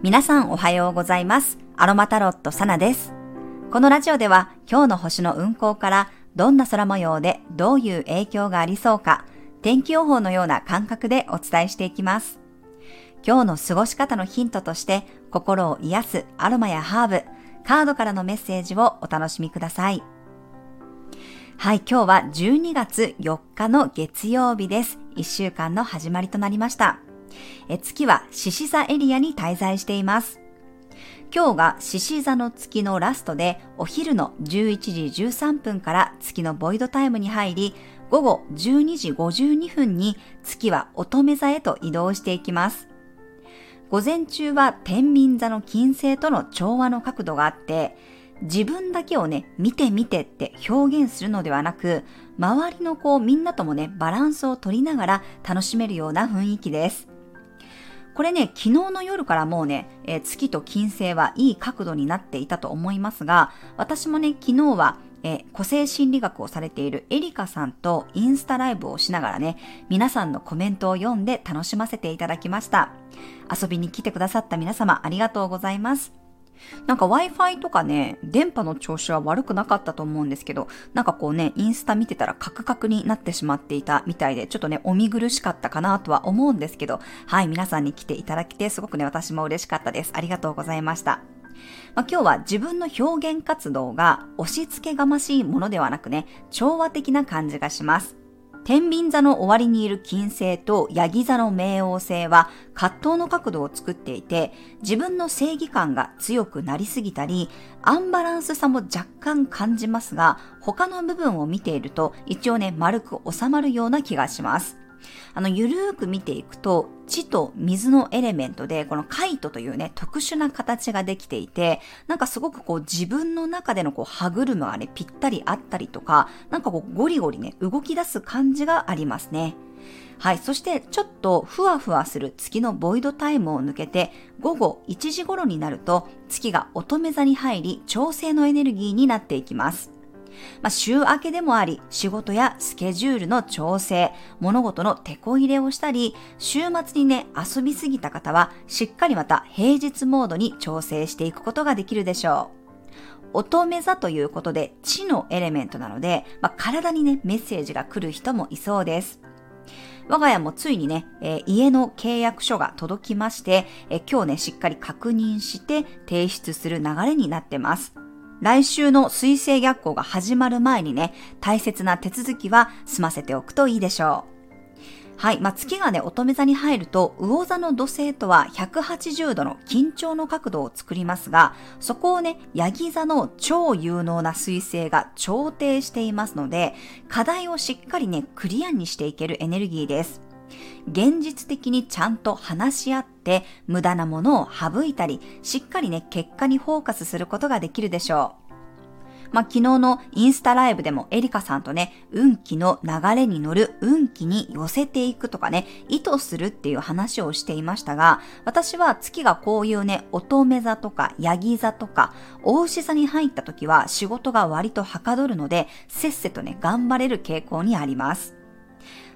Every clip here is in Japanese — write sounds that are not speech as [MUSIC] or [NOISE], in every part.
皆さんおはようございます。アロマタロットサナです。このラジオでは今日の星の運行からどんな空模様でどういう影響がありそうか、天気予報のような感覚でお伝えしていきます。今日の過ごし方のヒントとして心を癒すアロマやハーブ、カードからのメッセージをお楽しみください。はい、今日は12月4日の月曜日です。1週間の始まりとなりました。え月は獅子座エリアに滞在しています。今日が獅子座の月のラストで、お昼の11時13分から月のボイドタイムに入り、午後12時52分に月は乙女座へと移動していきます。午前中は天秤座の金星との調和の角度があって、自分だけをね、見て見てって表現するのではなく、周りのこうみんなともね、バランスを取りながら楽しめるような雰囲気です。これね、昨日の夜からもうね、えー月と金星はいい角度になっていたと思いますが、私もね、昨日は、えー個性心理学をされているエリカさんとインスタライブをしながらね、皆さんのコメントを読んで楽しませていただきました。遊びに来てくださった皆様ありがとうございます。なんか Wi-Fi とかね、電波の調子は悪くなかったと思うんですけど、なんかこうね、インスタ見てたらカクカクになってしまっていたみたいで、ちょっとね、お見苦しかったかなとは思うんですけど、はい、皆さんに来ていただけて、すごくね、私も嬉しかったです。ありがとうございました。まあ、今日は自分の表現活動が押し付けがましいものではなくね、調和的な感じがします。天秤座の終わりにいる金星とヤギ座の冥王星は葛藤の角度を作っていて、自分の正義感が強くなりすぎたり、アンバランスさも若干感じますが、他の部分を見ていると一応ね、丸く収まるような気がします。あの、ゆるーく見ていくと、地と水のエレメントで、このカイトというね、特殊な形ができていて、なんかすごくこう自分の中でのこう歯車がね、ぴったりあったりとか、なんかこうゴリゴリね、動き出す感じがありますね。はい。そして、ちょっとふわふわする月のボイドタイムを抜けて、午後1時頃になると、月が乙女座に入り、調整のエネルギーになっていきます。まあ、週明けでもあり、仕事やスケジュールの調整、物事の手こ入れをしたり、週末にね、遊びすぎた方は、しっかりまた平日モードに調整していくことができるでしょう。乙女座ということで、地のエレメントなので、まあ、体にね、メッセージが来る人もいそうです。我が家もついにね、えー家の契約書が届きまして、えー今日ね、しっかり確認して提出する流れになってます。来週の水星逆行が始まる前にね、大切な手続きは済ませておくといいでしょう。はい。まあ、月がね、乙女座に入ると、魚座の土星とは180度の緊張の角度を作りますが、そこをね、ヤギ座の超有能な水星が調停していますので、課題をしっかりね、クリアにしていけるエネルギーです。現実的にちゃんと話し合って、無駄なものを省いたり、しっかりね、結果にフォーカスすることができるでしょう。まあ、昨日のインスタライブでもエリカさんとね、運気の流れに乗る運気に寄せていくとかね、意図するっていう話をしていましたが、私は月がこういうね、乙女座とかヤギ座とか、大牛座に入った時は仕事が割とはかどるので、せっせとね、頑張れる傾向にあります。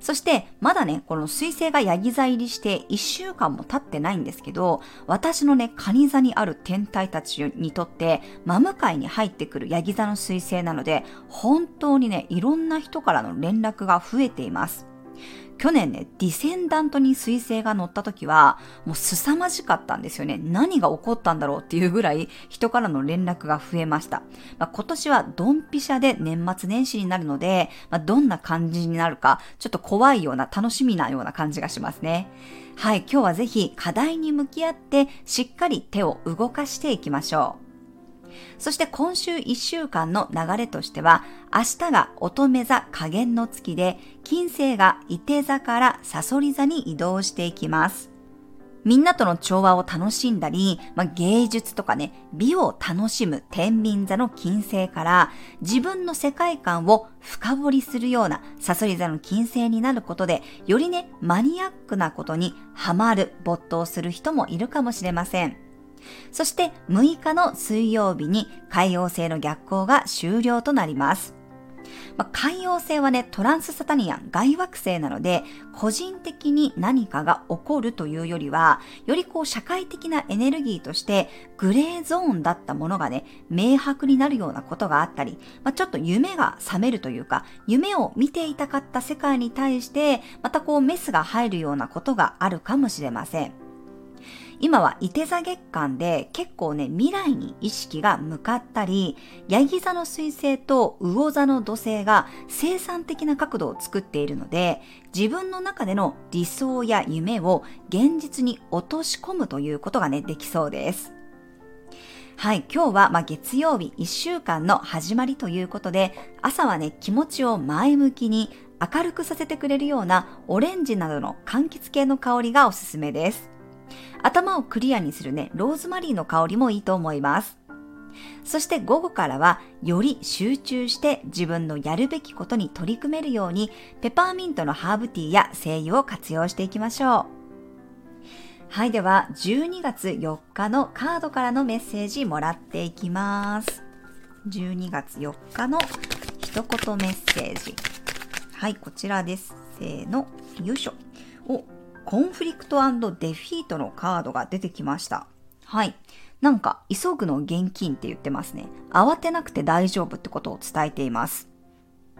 そして、まだね、この水星がヤギ座入りして1週間も経ってないんですけど、私のね、カニ座にある天体たちにとって、真向かいに入ってくるヤギ座の水星なので、本当にね、いろんな人からの連絡が増えています。去年ね、ディセンダントに水星が乗った時は、もう凄まじかったんですよね。何が起こったんだろうっていうぐらい人からの連絡が増えました。まあ、今年はドンピシャで年末年始になるので、まあ、どんな感じになるか、ちょっと怖いような楽しみなような感じがしますね。はい、今日はぜひ課題に向き合ってしっかり手を動かしていきましょう。そして今週1週間の流れとしては、明日が乙女座下限の月で、金星が伊手座からサソリ座に移動していきます。みんなとの調和を楽しんだり、まあ、芸術とかね、美を楽しむ天秤座の金星から、自分の世界観を深掘りするようなサソリ座の金星になることで、よりね、マニアックなことにハマる、没頭する人もいるかもしれません。そして6日の水曜日に海王星の逆行が終了となります。まあ、海洋星はね、トランスサタニアン、外惑星なので、個人的に何かが起こるというよりは、よりこう社会的なエネルギーとして、グレーゾーンだったものがね、明白になるようなことがあったり、まあ、ちょっと夢が覚めるというか、夢を見ていたかった世界に対して、またこうメスが入るようなことがあるかもしれません。今は伊手座月間で結構ね、未来に意識が向かったり、ヤギ座の水星と魚座の土星が生産的な角度を作っているので、自分の中での理想や夢を現実に落とし込むということがね、できそうです。はい、今日は、ま、月曜日1週間の始まりということで、朝はね、気持ちを前向きに明るくさせてくれるようなオレンジなどの柑橘系の香りがおすすめです。頭をクリアにするね、ローズマリーの香りもいいと思います。そして午後からはより集中して自分のやるべきことに取り組めるようにペパーミントのハーブティーや精油を活用していきましょう。はい、では12月4日のカードからのメッセージもらっていきます。12月4日の一言メッセージ。はい、こちらです。せーの、よいしょ。お、コンフリクトデフィートのカードが出てきました。はい。なんか、急ぐの現金って言ってますね。慌てなくて大丈夫ってことを伝えています。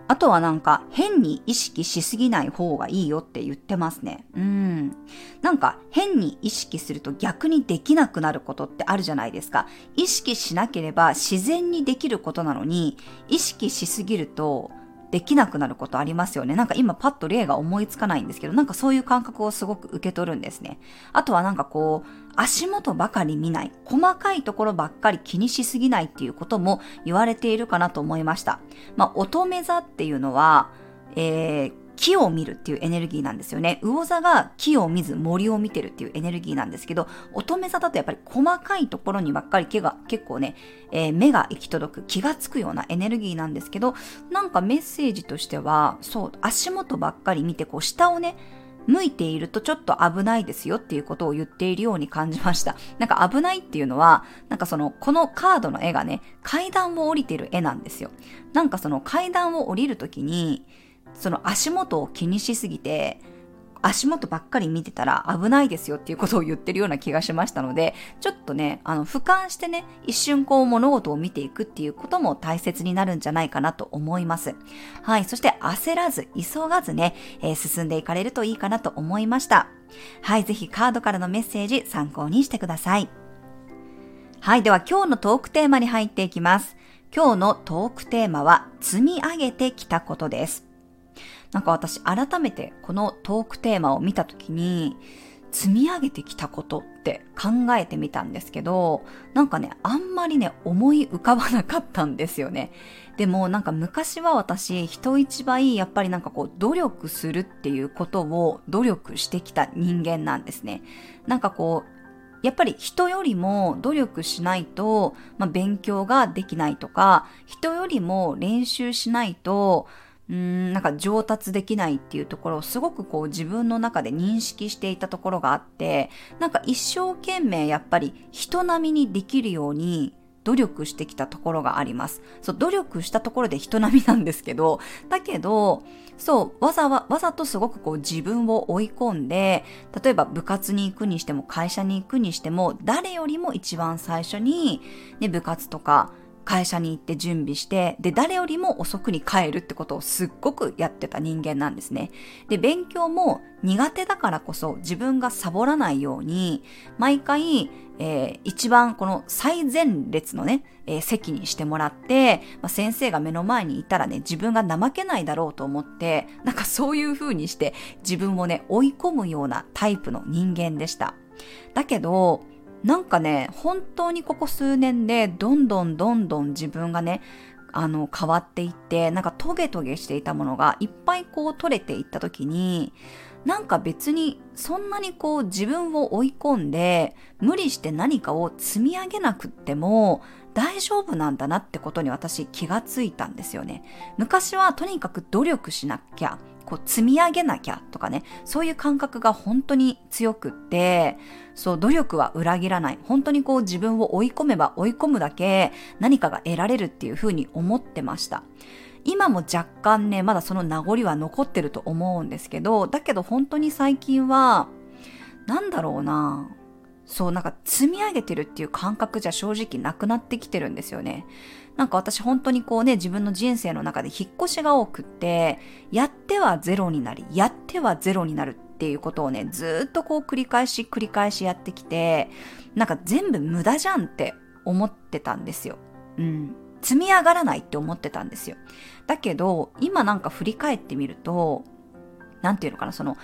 あとはなんか、変に意識しすぎない方がいいよって言ってますね。うん。なんか、変に意識すると逆にできなくなることってあるじゃないですか。意識しなければ自然にできることなのに、意識しすぎると、できなくなることありますよね。なんか今パッと例が思いつかないんですけど、なんかそういう感覚をすごく受け取るんですね。あとはなんかこう、足元ばかり見ない、細かいところばっかり気にしすぎないっていうことも言われているかなと思いました。まあ、乙女座っていうのは、えー、木を見るっていうエネルギーなんですよね。魚座が木を見ず森を見てるっていうエネルギーなんですけど、乙女座だとやっぱり細かいところにばっかり毛が結構ね、えー、目が行き届く、気がつくようなエネルギーなんですけど、なんかメッセージとしては、そう、足元ばっかり見て、こう下をね、向いているとちょっと危ないですよっていうことを言っているように感じました。なんか危ないっていうのは、なんかその、このカードの絵がね、階段を降りてる絵なんですよ。なんかその階段を降りるときに、その足元を気にしすぎて、足元ばっかり見てたら危ないですよっていうことを言ってるような気がしましたので、ちょっとね、あの、俯瞰してね、一瞬こう物事を見ていくっていうことも大切になるんじゃないかなと思います。はい。そして焦らず、急がずね、えー、進んでいかれるといいかなと思いました。はい。ぜひカードからのメッセージ参考にしてください。はい。では今日のトークテーマに入っていきます。今日のトークテーマは、積み上げてきたことです。なんか私改めてこのトークテーマを見たときに、積み上げてきたことって考えてみたんですけど、なんかね、あんまりね、思い浮かばなかったんですよね。でもなんか昔は私、人一倍やっぱりなんかこう、努力するっていうことを努力してきた人間なんですね。なんかこう、やっぱり人よりも努力しないと、まあ、勉強ができないとか、人よりも練習しないと、うーん、なんか上達できないっていうところをすごくこう自分の中で認識していたところがあって、なんか一生懸命やっぱり人並みにできるように努力してきたところがあります。そう、努力したところで人並みなんですけど、だけど、そう、わざわ、わざとすごくこう自分を追い込んで、例えば部活に行くにしても会社に行くにしても、誰よりも一番最初に、ね、部活とか会社に行って準備して、で、誰よりも遅くに帰るってことをすっごくやってた人間なんですね。で、勉強も苦手だからこそ自分がサボらないように、毎回、えー、一番この最前列のね、えー、席にしてもらって、まあ、先生が目の前にいたらね、自分が怠けないだろうと思って、なんかそういう風にして自分をね、追い込むようなタイプの人間でした。だけど、なんかね、本当にここ数年でどんどんどんどん自分がね、あの、変わっていって、なんかトゲトゲしていたものがいっぱいこう取れていった時に、なんか別にそんなにこう自分を追い込んで無理して何かを積み上げなくっても大丈夫なんだなってことに私気がついたんですよね。昔はとにかく努力しなきゃ、こう積み上げなきゃとかね、そういう感覚が本当に強くって、そう、努力は裏切らない。本当にこう自分を追い込めば追い込むだけ何かが得られるっていうふうに思ってました。今も若干ね、まだその名残は残ってると思うんですけど、だけど本当に最近は、なんだろうなそう、なんか積み上げてるっていう感覚じゃ正直なくなってきてるんですよね。なんか私本当にこうね、自分の人生の中で引っ越しが多くって、やってはゼロになり、やってはゼロになるっていうことをね、ずっとこう繰り返し繰り返しやってきて、なんか全部無駄じゃんって思ってたんですよ。うん。積み上がらないって思ってたんですよ。だけど、今なんか振り返ってみると、なんていうのかな、その、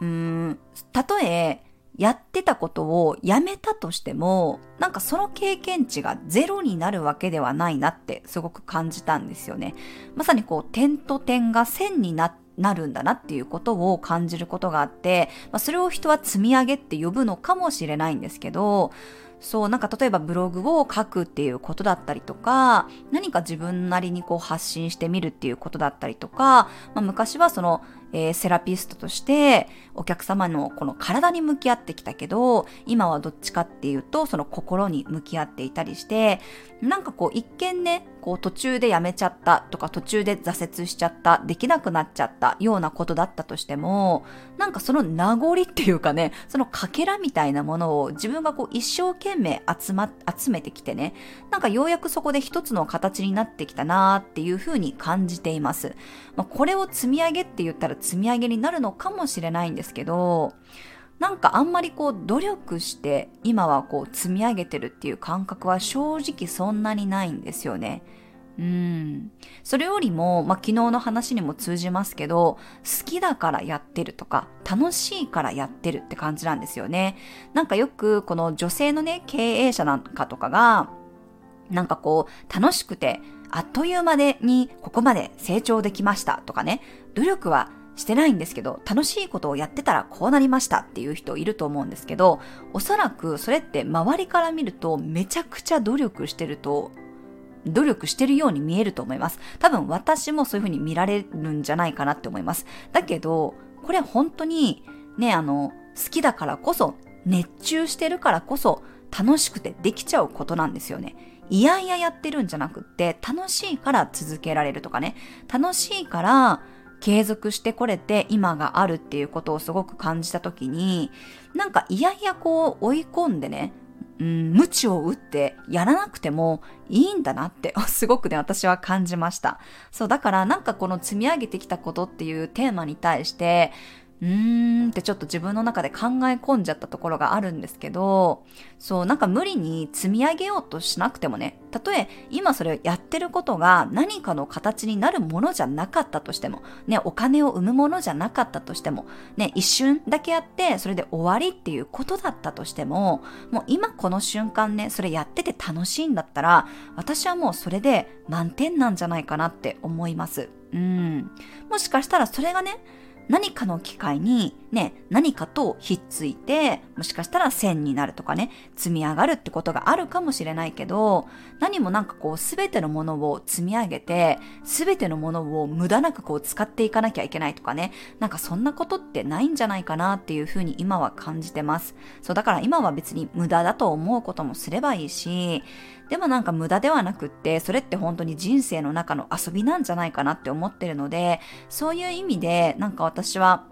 うーん、たとえ、やってたことをやめたとしても、なんかその経験値がゼロになるわけではないなってすごく感じたんですよね。まさにこう点と点が線にななるんだなっていうことを感じることがあって、まあ、それを人は積み上げって呼ぶのかもしれないんですけど、そう、なんか例えばブログを書くっていうことだったりとか、何か自分なりにこう発信してみるっていうことだったりとか、まあ、昔はその、えー、セラピストとしてお客様のこの体に向き合ってきたけど、今はどっちかっていうと、その心に向き合っていたりして、なんかこう一見ね、こう途中でやめちゃったとか途中で挫折しちゃった、できなくなっちゃったようなことだったとしても、なんかその名残っていうかね、そのかけらみたいなものを自分がこう一生懸命集ま、集めてきてね、なんかようやくそこで一つの形になってきたなーっていうふうに感じています。まあ、これを積み上げって言ったら積み上げになるのかもしれないんですけど、なんかあんまりこう努力して今はこう積み上げてるっていう感覚は正直そんなにないんですよね。うん。それよりも、まあ、昨日の話にも通じますけど、好きだからやってるとか、楽しいからやってるって感じなんですよね。なんかよく、この女性のね、経営者なんかとかが、なんかこう、楽しくて、あっという間でにここまで成長できましたとかね、努力はしてないんですけど、楽しいことをやってたらこうなりましたっていう人いると思うんですけど、おそらくそれって周りから見るとめちゃくちゃ努力してると、努力してるように見えると思います。多分私もそういうふうに見られるんじゃないかなって思います。だけど、これ本当にね、あの、好きだからこそ、熱中してるからこそ、楽しくてできちゃうことなんですよね。いやいややってるんじゃなくって、楽しいから続けられるとかね。楽しいから継続してこれて今があるっていうことをすごく感じた時に、なんかいやいやこう追い込んでね、うん、無知を打ってやらなくてもいいんだなってすごくね、私は感じました。そう、だからなんかこの積み上げてきたことっていうテーマに対して、うーんってちょっと自分の中で考え込んじゃったところがあるんですけど、そう、なんか無理に積み上げようとしなくてもね、たとえ今それをやってることが何かの形になるものじゃなかったとしても、ね、お金を生むものじゃなかったとしても、ね、一瞬だけやってそれで終わりっていうことだったとしても、もう今この瞬間ね、それやってて楽しいんだったら、私はもうそれで満点なんじゃないかなって思います。うん。もしかしたらそれがね、何かの機会にね、何かとひっついて、もしかしたら線になるとかね、積み上がるってことがあるかもしれないけど、何もなんかこうすべてのものを積み上げて、すべてのものを無駄なくこう使っていかなきゃいけないとかね、なんかそんなことってないんじゃないかなっていうふうに今は感じてます。そう、だから今は別に無駄だと思うこともすればいいし、でもなんか無駄ではなくって、それって本当に人生の中の遊びなんじゃないかなって思ってるので、そういう意味で、なんか私は、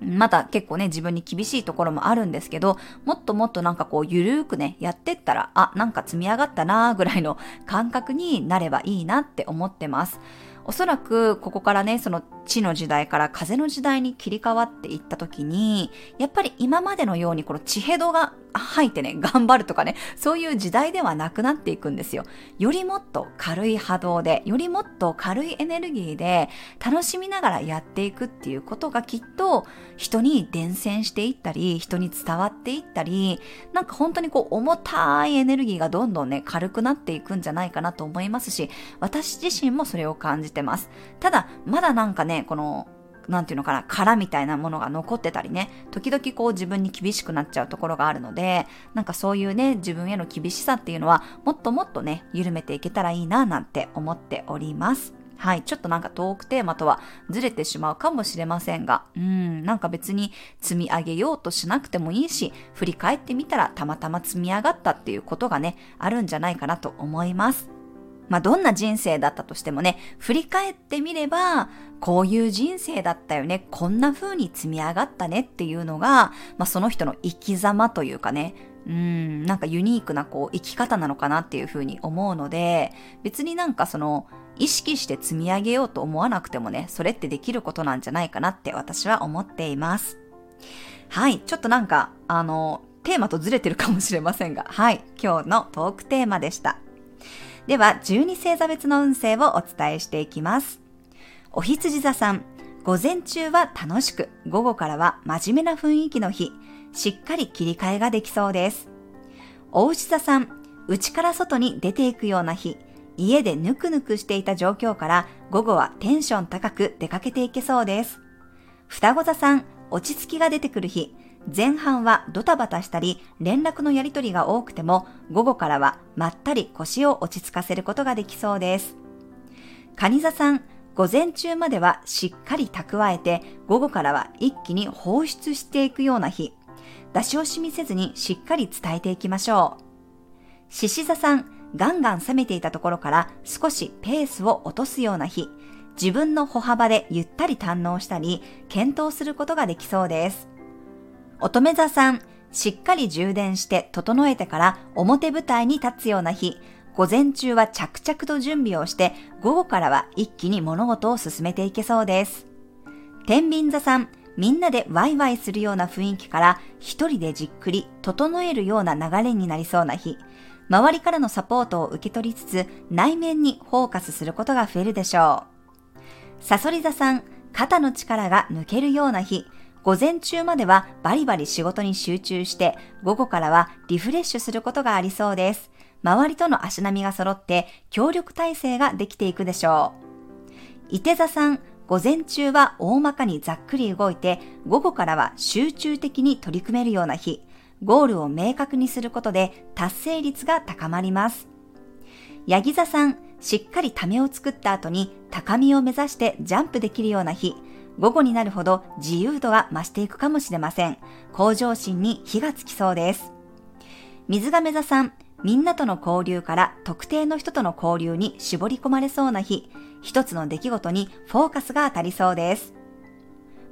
また結構ね、自分に厳しいところもあるんですけど、もっともっとなんかこう、ゆるーくね、やってったら、あ、なんか積み上がったなーぐらいの [LAUGHS] 感覚になればいいなって思ってます。おそらくここからね、その地の時代から風の時代に切り替わっていった時に、やっぱり今までのようにこの地ヘドが吐いてね、頑張るとかね、そういう時代ではなくなっていくんですよ。よりもっと軽い波動で、よりもっと軽いエネルギーで楽しみながらやっていくっていうことがきっと人に伝染していったり、人に伝わっていったり、なんか本当にこう重たいエネルギーがどんどんね、軽くなっていくんじゃないかなと思いますし、私自身もそれを感じてます。ただ、まだなんかね、このなんていうのかな、殻みたいなものが残ってたりね、時々こう自分に厳しくなっちゃうところがあるので、なんかそういうね、自分への厳しさっていうのは、もっともっとね、緩めていけたらいいな、なんて思っております。はい。ちょっとなんかトークテーマとはずれてしまうかもしれませんが、うん、なんか別に積み上げようとしなくてもいいし、振り返ってみたらたまたま積み上がったっていうことがね、あるんじゃないかなと思います。まあ、どんな人生だったとしてもね、振り返ってみれば、こういう人生だったよね、こんな風に積み上がったねっていうのが、まあ、その人の生き様というかね、うん、なんかユニークなこう生き方なのかなっていう風に思うので、別になんかその、意識して積み上げようと思わなくてもね、それってできることなんじゃないかなって私は思っています。はい、ちょっとなんか、あの、テーマとずれてるかもしれませんが、はい、今日のトークテーマでした。では、12星座別の運勢をお伝えしていきます。お羊座さん、午前中は楽しく、午後からは真面目な雰囲気の日、しっかり切り替えができそうです。お牛座さん、内から外に出ていくような日、家でぬくぬくしていた状況から午後はテンション高く出かけていけそうです。双子座さん、落ち着きが出てくる日、前半はドタバタしたり連絡のやりとりが多くても午後からはまったり腰を落ち着かせることができそうです。蟹座さん、午前中まではしっかり蓄えて午後からは一気に放出していくような日、出し惜しみせずにしっかり伝えていきましょう。獅子座さん、ガンガン冷めていたところから少しペースを落とすような日、自分の歩幅でゆったり堪能したり、検討することができそうです。乙女座さん、しっかり充電して整えてから表舞台に立つような日、午前中は着々と準備をして、午後からは一気に物事を進めていけそうです。天秤座さん、みんなでワイワイするような雰囲気から一人でじっくり整えるような流れになりそうな日、周りからのサポートを受け取りつつ内面にフォーカスすることが増えるでしょう。サソリ座さん、肩の力が抜けるような日、午前中まではバリバリ仕事に集中して、午後からはリフレッシュすることがありそうです。周りとの足並みが揃って協力体制ができていくでしょう。伊手座さん、午前中は大まかにざっくり動いて、午後からは集中的に取り組めるような日。ゴールを明確にすることで達成率が高まります。ヤギ座さん、しっかりためを作った後に高みを目指してジャンプできるような日、午後になるほど自由度が増していくかもしれません。向上心に火がつきそうです。水亀座さん、みんなとの交流から特定の人との交流に絞り込まれそうな日、一つの出来事にフォーカスが当たりそうです。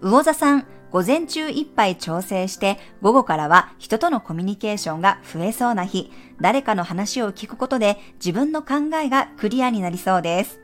魚座さん、午前中いっぱい調整して、午後からは人とのコミュニケーションが増えそうな日、誰かの話を聞くことで自分の考えがクリアになりそうです。